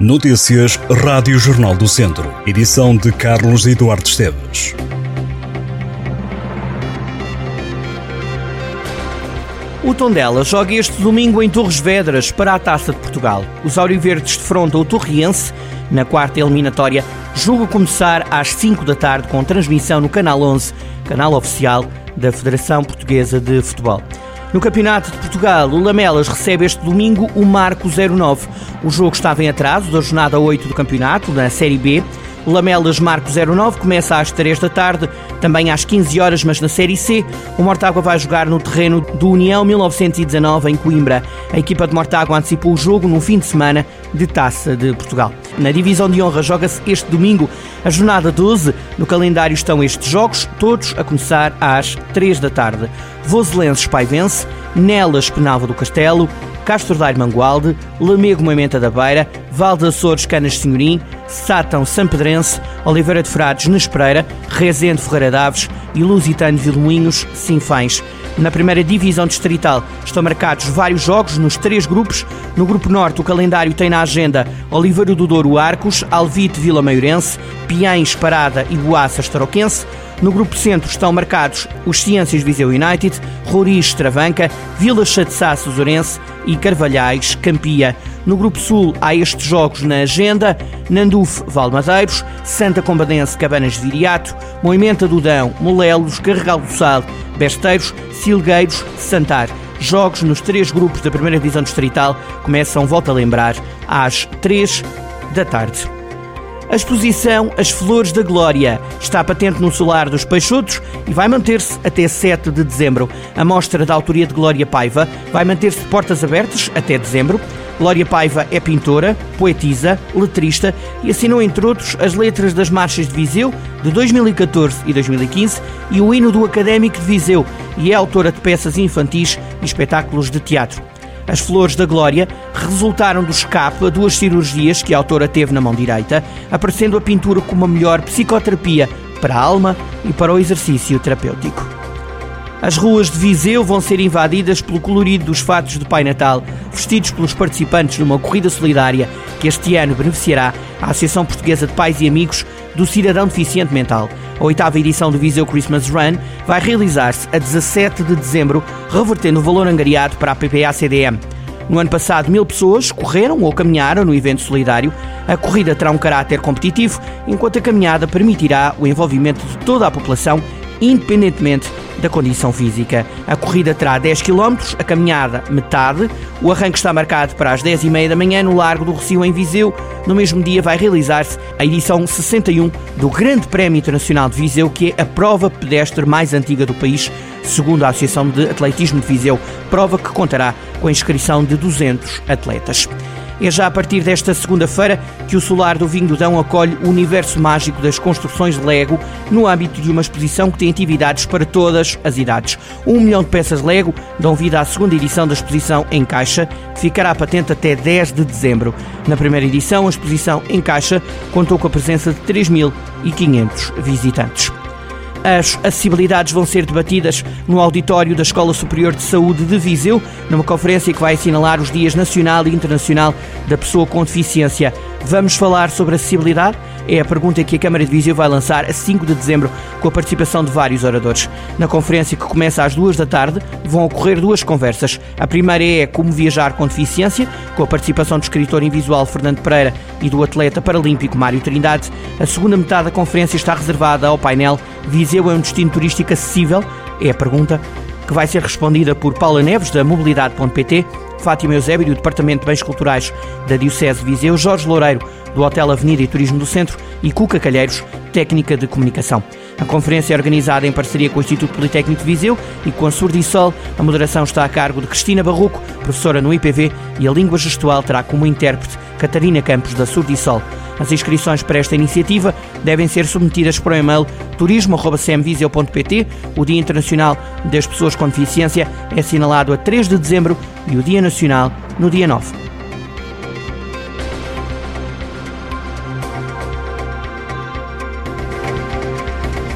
Notícias Rádio Jornal do Centro. Edição de Carlos Eduardo Esteves. O Tondela joga este domingo em Torres Vedras para a Taça de Portugal. Os Auriverdes defrontam o Torriense na quarta eliminatória. Jogo começar às 5 da tarde com transmissão no Canal 11, canal oficial da Federação Portuguesa de Futebol. No Campeonato de Portugal, o Lamelas recebe este domingo o Marco 09. O jogo estava em atraso da jornada 8 do campeonato, na Série B. Lamelas Marco 09 começa às 3 da tarde, também às 15 horas, mas na Série C. O Mortágua vai jogar no terreno do União 1919 em Coimbra. A equipa de Mortágua antecipou o jogo no fim de semana de Taça de Portugal. Na divisão de honra joga-se este domingo a jornada 12. No calendário estão estes jogos, todos a começar às 3 da tarde. Voselenses Paivense, Nelas Penalva do Castelo, Castro Daire Mangualde, Lamego Moimenta da Beira, Val de Açores Canas Senhorim, Sátão Sampedrense, Oliveira de Frades Nespereira, Rezende Ferreira Daves e Lusitano Vilmoinhos Sinfães. Na primeira divisão distrital estão marcados vários jogos nos três grupos. No grupo norte, o calendário tem na agenda Oliveira do Douro Arcos, Alvite Vila Maiorense, Piães Parada e Boaças Taroquense. No grupo centro estão marcados os Ciências Viseu United, Roriz Travanca, Vila Chatzá Suzurense e Carvalhais Campia. No grupo sul há estes jogos na agenda: Nanduf Valmadeiros, Santa Combadense Cabanas de Viriato, Moimenta do Dão, Molelos, Carregal do Sal, Besteiros, Silgueiros, Santar. Jogos nos três grupos da primeira divisão distrital começam, volta a lembrar, às três da tarde. A exposição As Flores da Glória está patente no Solar dos Peixotos e vai manter-se até 7 de dezembro. A mostra da autoria de Glória Paiva vai manter-se de portas abertas até dezembro. Glória Paiva é pintora, poetisa, letrista e assinou, entre outros, as letras das Marchas de Viseu de 2014 e 2015 e o hino do Académico de Viseu e é autora de peças infantis e espetáculos de teatro. As Flores da Glória resultaram do escape a duas cirurgias que a autora teve na mão direita, aparecendo a pintura como a melhor psicoterapia para a alma e para o exercício terapêutico. As ruas de Viseu vão ser invadidas pelo colorido dos fatos de Pai Natal, vestidos pelos participantes numa corrida solidária que este ano beneficiará a Associação Portuguesa de Pais e Amigos do Cidadão Deficiente Mental. A oitava edição do Viseu Christmas Run vai realizar-se a 17 de dezembro, revertendo o valor angariado para a PPA-CDM. No ano passado, mil pessoas correram ou caminharam no evento solidário. A corrida terá um caráter competitivo, enquanto a caminhada permitirá o envolvimento de toda a população, independentemente da condição física. A corrida terá 10 km, a caminhada metade. O arranque está marcado para as 10h30 da manhã no Largo do Recio, em Viseu. No mesmo dia vai realizar-se a edição 61 do Grande Prémio Internacional de Viseu, que é a prova pedestre mais antiga do país, segundo a Associação de Atletismo de Viseu, prova que contará com a inscrição de 200 atletas. É já a partir desta segunda-feira que o Solar do Vinho do Dão acolhe o universo mágico das construções Lego no âmbito de uma exposição que tem atividades para todas as idades. Um milhão de peças Lego dão vida à segunda edição da exposição em caixa, que ficará patente até 10 de dezembro. Na primeira edição, a exposição em caixa contou com a presença de 3.500 visitantes. As acessibilidades vão ser debatidas no auditório da Escola Superior de Saúde de Viseu, numa conferência que vai assinalar os Dias Nacional e Internacional da Pessoa com Deficiência. Vamos falar sobre acessibilidade? É a pergunta que a Câmara de Viseu vai lançar a 5 de dezembro, com a participação de vários oradores. Na conferência que começa às 2 da tarde, vão ocorrer duas conversas. A primeira é Como Viajar com Deficiência, com a participação do escritor invisual Fernando Pereira e do atleta paralímpico Mário Trindade. A segunda metade da conferência está reservada ao painel Viseu é um destino turístico acessível? É a pergunta que vai ser respondida por Paula Neves, da Mobilidade.pt, Fátima Eusébio, do Departamento de Bens Culturais da Diocese de Viseu, Jorge Loureiro, do Hotel Avenida e Turismo do Centro e Cuca Calheiros, técnica de comunicação. A conferência é organizada em parceria com o Instituto Politécnico de Viseu e com a Surdisol. A moderação está a cargo de Cristina Barroco, professora no IPV, e a língua gestual terá como intérprete Catarina Campos, da Surdisol. As inscrições para esta iniciativa devem ser submetidas por e-mail turismo.cmviseu.pt. O Dia Internacional das Pessoas com Deficiência é assinalado a 3 de dezembro e o Dia Nacional no dia 9.